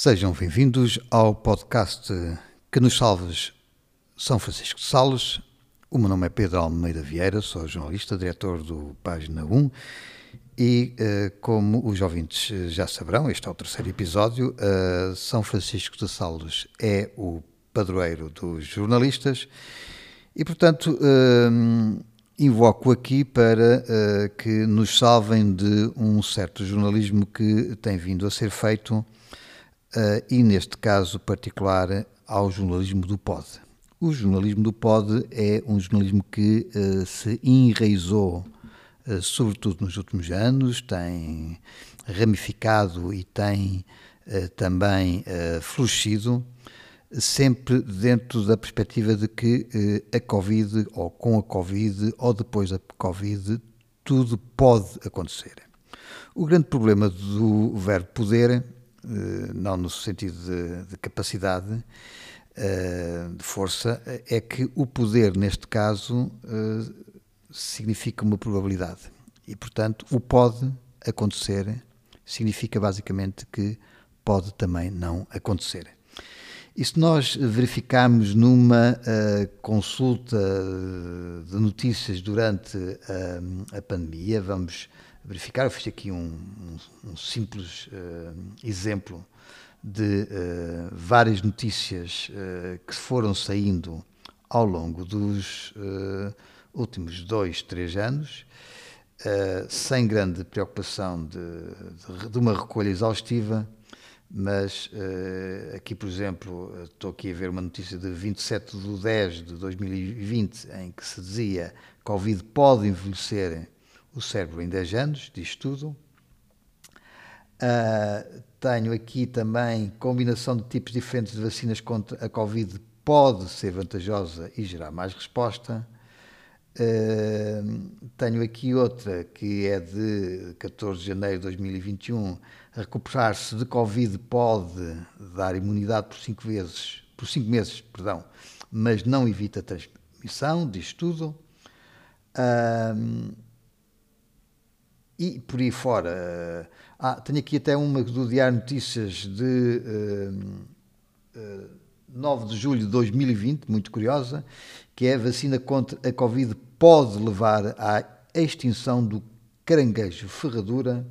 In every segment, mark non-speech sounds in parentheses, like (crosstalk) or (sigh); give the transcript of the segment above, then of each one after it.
Sejam bem-vindos ao podcast Que nos Salves São Francisco de Sales. O meu nome é Pedro Almeida Vieira, sou jornalista, diretor do Página 1 e, eh, como os ouvintes já saberão, este é o terceiro episódio. Eh, São Francisco de Sales é o padroeiro dos jornalistas e, portanto, eh, invoco aqui para que nos salvem de um certo jornalismo que tem vindo a ser feito e, neste caso particular, ao jornalismo do POD. O jornalismo do POD é um jornalismo que uh, se enraizou, uh, sobretudo nos últimos anos, tem ramificado e tem também florescido, sempre dentro da perspectiva de que a Covid, ou com a Covid, ou depois da Covid, tudo pode acontecer. O grande problema do verbo poder eh, não no sentido de, de capacidade, eh, de força, é que o poder, neste caso, eh, significa uma probabilidade. E, portanto, o pode acontecer significa basicamente que pode também não acontecer. E se nós verificarmos numa uh, consulta de notícias durante uh, a pandemia, vamos verificar. Eu fiz aqui um, um, um simples uh, exemplo de várias notícias que foram saindo ao longo dos últimos dois, três anos, sem grande preocupação de, de, de, uma recolha exaustiva, mas aqui, por exemplo, estou aqui a ver uma notícia de 27 de 10 de 2020, em que se dizia que Covid pode envelhecer o cérebro em 10 anos, diz tudo. Uh, tenho aqui também combinação de tipos diferentes de vacinas contra a Covid pode ser vantajosa e gerar mais resposta. Uh, tenho aqui outra que é de 14 de janeiro de 2021. Recuperar-se de Covid pode dar imunidade por 5 vezes, por 5 meses, perdão, mas não evita a transmissão, diz tudo. Uh, e por aí fora. Ah, tenho aqui até uma do Diário Notícias de uh, uh, 9 de julho de 2020, muito curiosa, que é a vacina contra a Covid pode levar à extinção do caranguejo ferradura.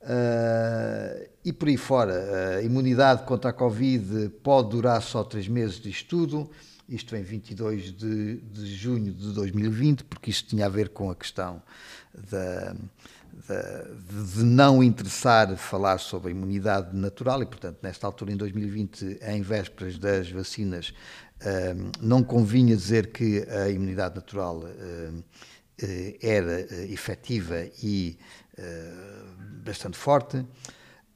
Uh, e por aí fora, a imunidade contra a Covid pode durar só três meses de estudo, isto em 22 de, de junho de 2020, porque isto tinha a ver com a questão da, de não interessar falar sobre a imunidade natural e, portanto, nesta altura, em 2020, em vésperas das vacinas, um, não convinha dizer que a imunidade natural eh, era efetiva e bastante forte.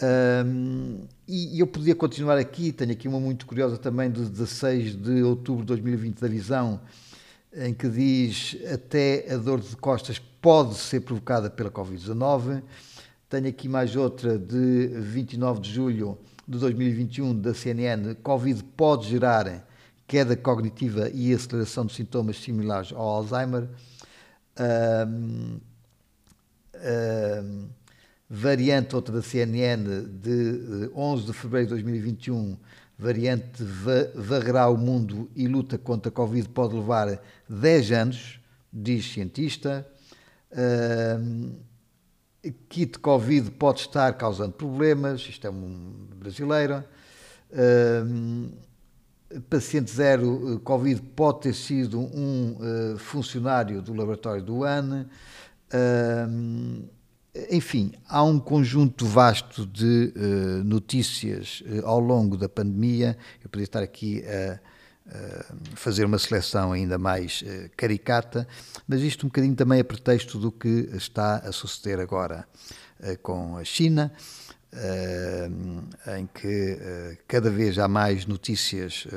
Um, e eu podia continuar aqui, tenho aqui uma muito curiosa também de 16 de outubro de 2020 da Visão, em que diz até a dor de costas pode ser provocada pela Covid-19. Tenho aqui mais outra de 29 de julho de 2021 da CNN. Covid pode gerar queda cognitiva e aceleração de sintomas similares ao Alzheimer. Um, um, variante, outra da CNN, de 11 de fevereiro de 2021, variante varrerá o mundo e luta contra a Covid pode levar 10 anos, diz cientista. Uh, kit Covid pode estar causando problemas, isto é um brasileiro. Uh, paciente zero Covid pode ter sido um uh, funcionário do laboratório do ANE. Uh, enfim, há um conjunto vasto de uh, notícias uh, ao longo da pandemia. Eu poderia estar aqui a, a fazer uma seleção ainda mais uh, caricata, mas isto um bocadinho também é pretexto do que está a suceder agora com a China, em que cada vez há mais notícias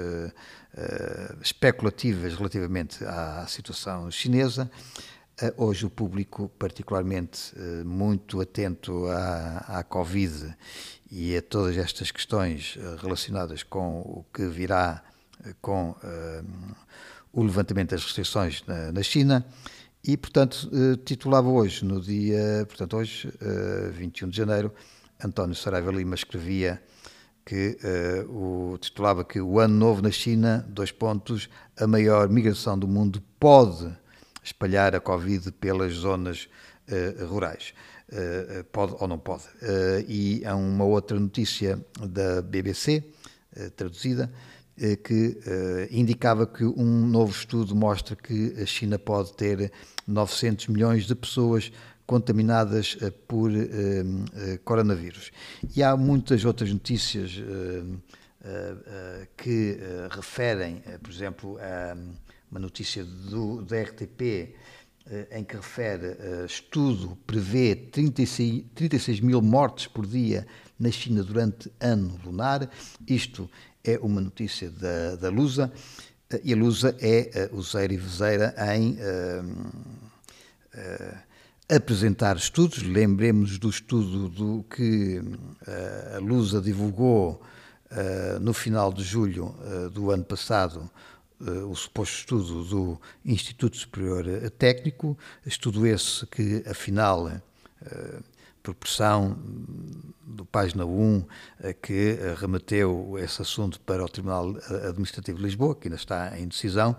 especulativas relativamente à situação chinesa. Eh, hoje o público, particularmente eh, muito atento à, à Covid e a todas estas questões eh, relacionadas com o que virá com uh, o levantamento das restrições na, na China, e, portanto, titulava hoje, no dia, portanto, hoje, uh, 21 de janeiro, António Saraiva Lima escrevia que uh, o, titulava que o ano novo na China, dois pontos, a maior migração do mundo pode espalhar a Covid pelas zonas uh, rurais. Uh, pode ou não pode. e há uma outra notícia da BBC, traduzida, que indicava que um novo estudo mostra que a China pode ter 900 milhões de pessoas contaminadas uh, por uh, coronavírus. E há muitas outras notícias que referem, por exemplo, a uma notícia do, da RTP em que refere estudo prevê 36, 36 mil mortes por dia na China durante ano lunar. Isto é uma notícia da, da Lusa e a Lusa é useira e vezeira em uh, apresentar estudos. Lembremos do estudo do que uh, a Lusa divulgou uh, no final de julho uh, do ano passado, o suposto estudo do Instituto Superior Técnico, estudo esse que, afinal, proporção do página 1 que remeteu esse assunto para o Tribunal Administrativo de Lisboa, que ainda está em decisão.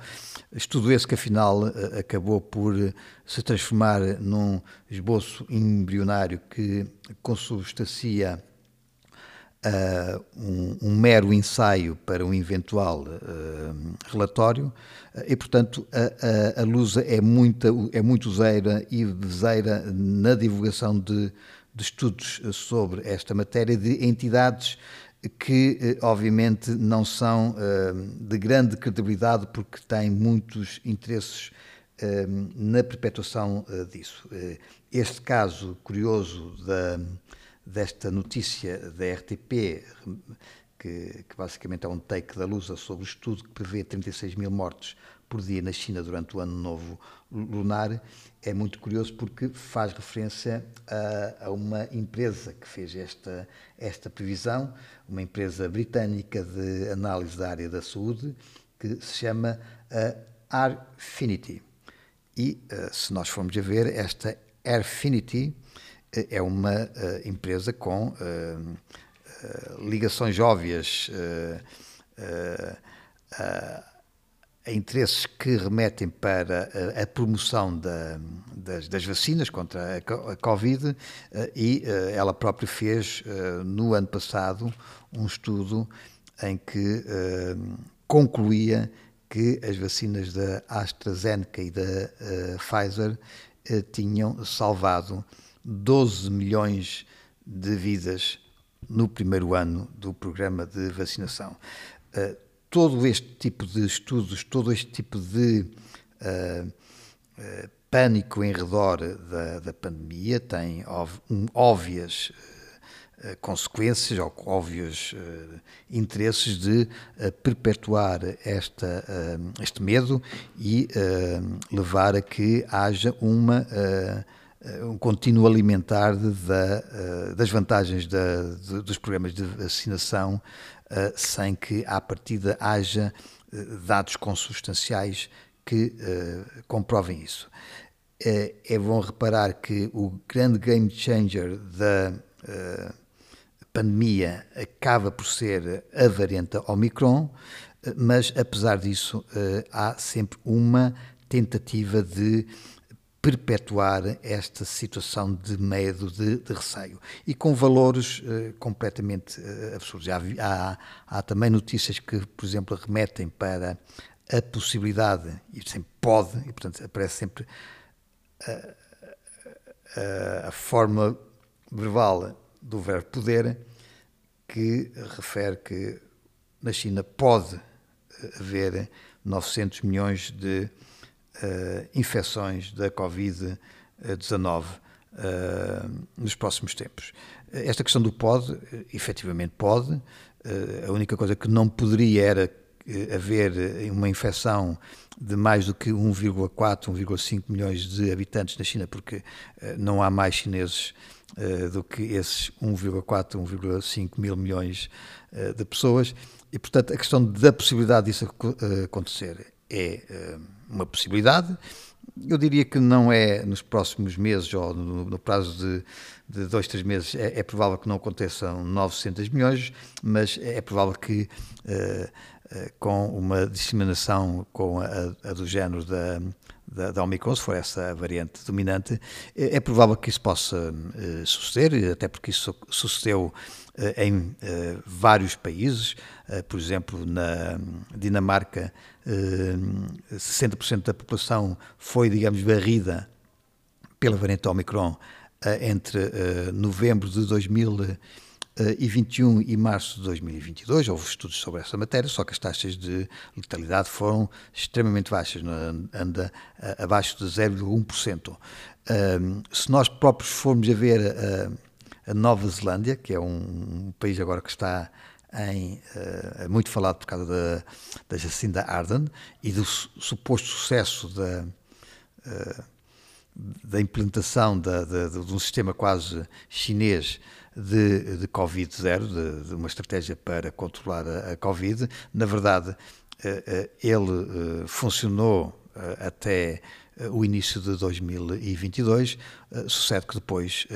Estudo esse que, afinal, acabou por se transformar num esboço embrionário que consubstancia Uh, um, um, mero ensaio para um eventual uh, relatório uh, e, portanto, a, a, a Lusa é, muita, é muito useira e vezeira na divulgação de de estudos eh, sobre esta matéria de entidades que, eh, obviamente, não são eh, de grande credibilidade porque têm muitos interesses na perpetuação disso. Este caso curioso da, desta notícia da RTP, que, que, basicamente é um take da Lusa sobre o estudo que prevê 36 mil mortes por dia na China durante o ano novo lunar, é muito curioso porque faz referência a, a, uma empresa que fez esta, esta previsão, uma empresa britânica de análise da área da saúde, que se chama Airfinity. E, uh, se nós formos a ver, esta Airfinity é uma uh, empresa com ligações óbvias a interesses que remetem para a, a promoção da, das, das, vacinas contra a, a Covid uh, e uh, ela própria fez, uh, no ano passado, um estudo em que concluía que as vacinas da AstraZeneca e da Pfizer tinham salvado 12 milhões de vidas no primeiro ano do programa de vacinação. Todo este tipo de estudos, todo este tipo de uh, uh, pânico em redor da, da pandemia tem óbvias uh, consequências ou óbvios interesses de perpetuar esta, este medo e levar a que haja uma um contínuo alimentar de, de, das vantagens de, dos programas de vacinação uh, sem que, à partida, haja uh, dados consubstanciais que comprovem isso. é bom reparar que o grande game changer da pandemia acaba por ser a variante Omicron, mas apesar disso há sempre uma tentativa de perpetuar esta situação de medo, de, de receio. E com valores uh, completamente uh, absurdos. Há, há, há, também notícias que, por exemplo, remetem para a possibilidade, e sempre pode, e portanto aparece sempre a, a, a forma verbal do verbo poder, que refere que na China pode haver 900 milhões de infecções da Covid-19 uh, nos próximos tempos. Esta questão do pode, efetivamente pode, a única coisa que não poderia era haver uma infecção de mais do que 1,4, 1,5 milhões de habitantes na China, porque não há mais chineses do que esses 1,4, 1,5 mil milhões de pessoas. E, portanto, a questão da possibilidade disso acontecer é uma possibilidade, eu diria que não é nos próximos meses ou no, no prazo de, de, dois, três meses, é, é, provável que não aconteçam 900 milhões, mas é provável que uh, uh, com uma disseminação com a, a do género da, da, da, Omicron, se for essa a variante dominante, é, é provável que isso possa uh, suceder, até porque isso sucedeu em vários países, por exemplo, na Dinamarca 60% da população foi, digamos, varrida pela variante Omicron entre novembro de 2021 e março de 2022. Houve estudos sobre essa matéria, só que as taxas de letalidade foram extremamente baixas, anda abaixo de 0,1%. Se nós próprios formos a ver a Nova Zelândia, que é um país agora que está em, uh, muito falado por causa da, da Jacinda Ardern e do suposto sucesso da, da implementação de, um sistema quase chinês de, de Covid-0, de, de, uma estratégia para controlar a, a Covid. Na verdade, uh, ele funcionou até o início de 2022, sucede que depois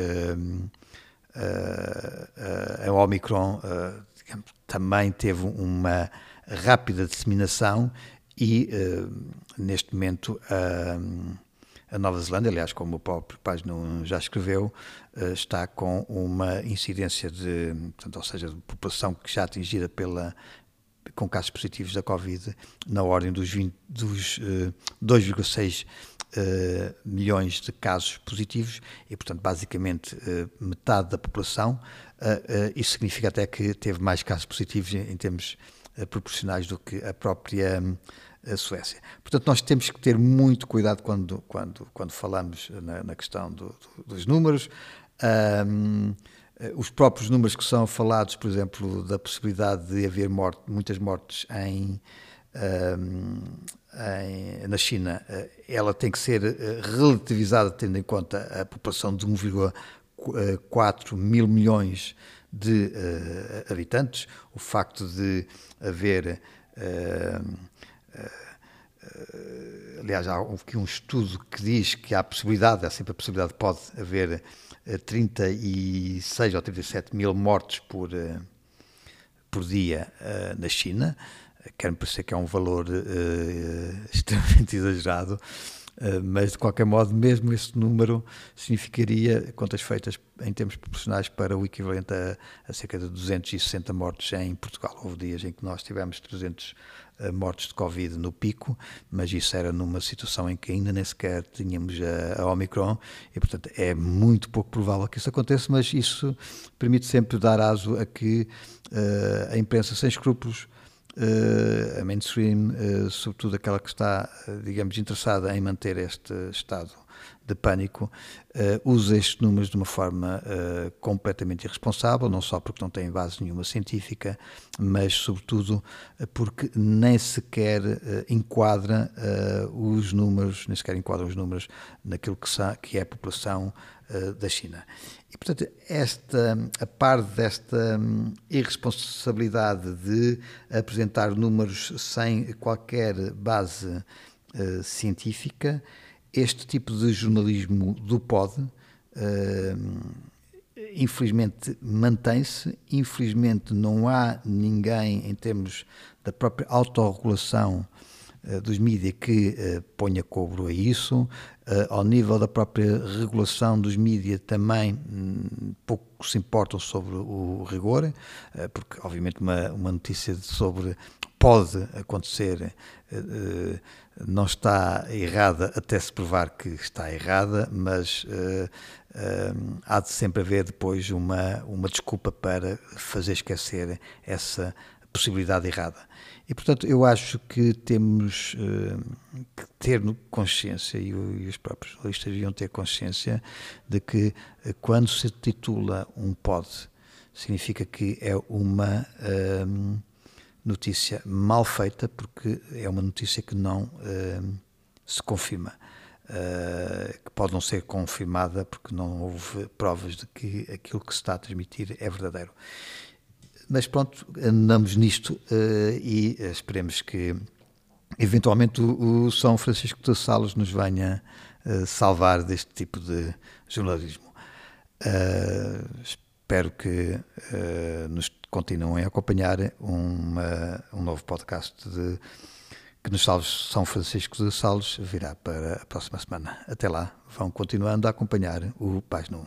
a Omicron também teve uma rápida disseminação e, neste momento, uh, a Nova Zelândia, aliás, como o próprio Página já escreveu, uh, está com uma incidência de, portanto, ou seja, de população que já atingida pela, com casos positivos da Covid na ordem dos, dos uh, 2,6 uh, milhões de casos positivos e, portanto, basicamente metade da população isso significa até que teve mais casos positivos em termos proporcionais do que a própria a Suécia. Portanto, nós temos que ter muito cuidado quando, quando, quando falamos na, na questão do, do, dos números. Um, os próprios números que são falados, por exemplo, da possibilidade de haver morte, muitas mortes em, um, em, na China, ela tem que ser relativizada tendo em conta a população de 1,4 4 mil milhões de uh, habitantes, o facto de haver. Uh, aliás, há aqui um estudo que diz que há possibilidade, há sempre a possibilidade, pode haver 36 ou 37 mil mortes por, por dia na China. Quer-me parecer que é um valor (laughs) extremamente exagerado eh, mas de qualquer modo, mesmo esse número significaria contas feitas em termos proporcionais para o equivalente a, a, cerca de 260 mortes em Portugal. Houve dias em que nós tivemos 300 eh, mortes de Covid no pico, mas isso era numa situação em que ainda nem sequer tínhamos a, a Omicron e, portanto, é muito pouco provável que isso aconteça, mas isso permite sempre dar aso a que uh, a imprensa sem escrúpulos a mainstream, uh, sobretudo aquela que está, uh, digamos, interessada em manter este estado de pânico, usa estes números de uma forma completamente irresponsável, não só porque não tem base nenhuma científica, mas sobretudo porque nem sequer enquadra os números, nem sequer enquadra os números naquilo que, que é a população da China. E, portanto, esta, a par desta hum, irresponsabilidade de apresentar números sem qualquer base uh, científica, este tipo de jornalismo do POD, uh, infelizmente, mantém-se. Infelizmente, não há ninguém, em termos da própria autorregulação uh, dos mídias, que uh, ponha cobro a isso. Uh, ao nível da própria regulação dos mídias também um, pouco se importam sobre o rigor, uh, porque obviamente uma, uma notícia sobre pode acontecer uh, não está errada até se provar que está errada, mas há de sempre haver depois uma, uma desculpa para fazer esquecer essa possibilidade errada. E, portanto, eu acho que temos uh, que ter consciência, e, e, os próprios jornalistas deviam ter consciência, de que uh, quando se titula um pod, significa que é uma uh, notícia mal feita, porque é uma notícia que não se confirma. que pode não ser confirmada porque não houve provas de que aquilo que se está a transmitir é verdadeiro. Mas pronto, andamos nisto uh, e esperemos que eventualmente o, o São Francisco de Sales nos venha uh, salvar deste tipo de jornalismo. Uh, espero que nos continuem a acompanhar uma, um novo podcast de que nos salves São Francisco de Sales virá para a próxima semana. Até lá, vão continuando a acompanhar o Paz no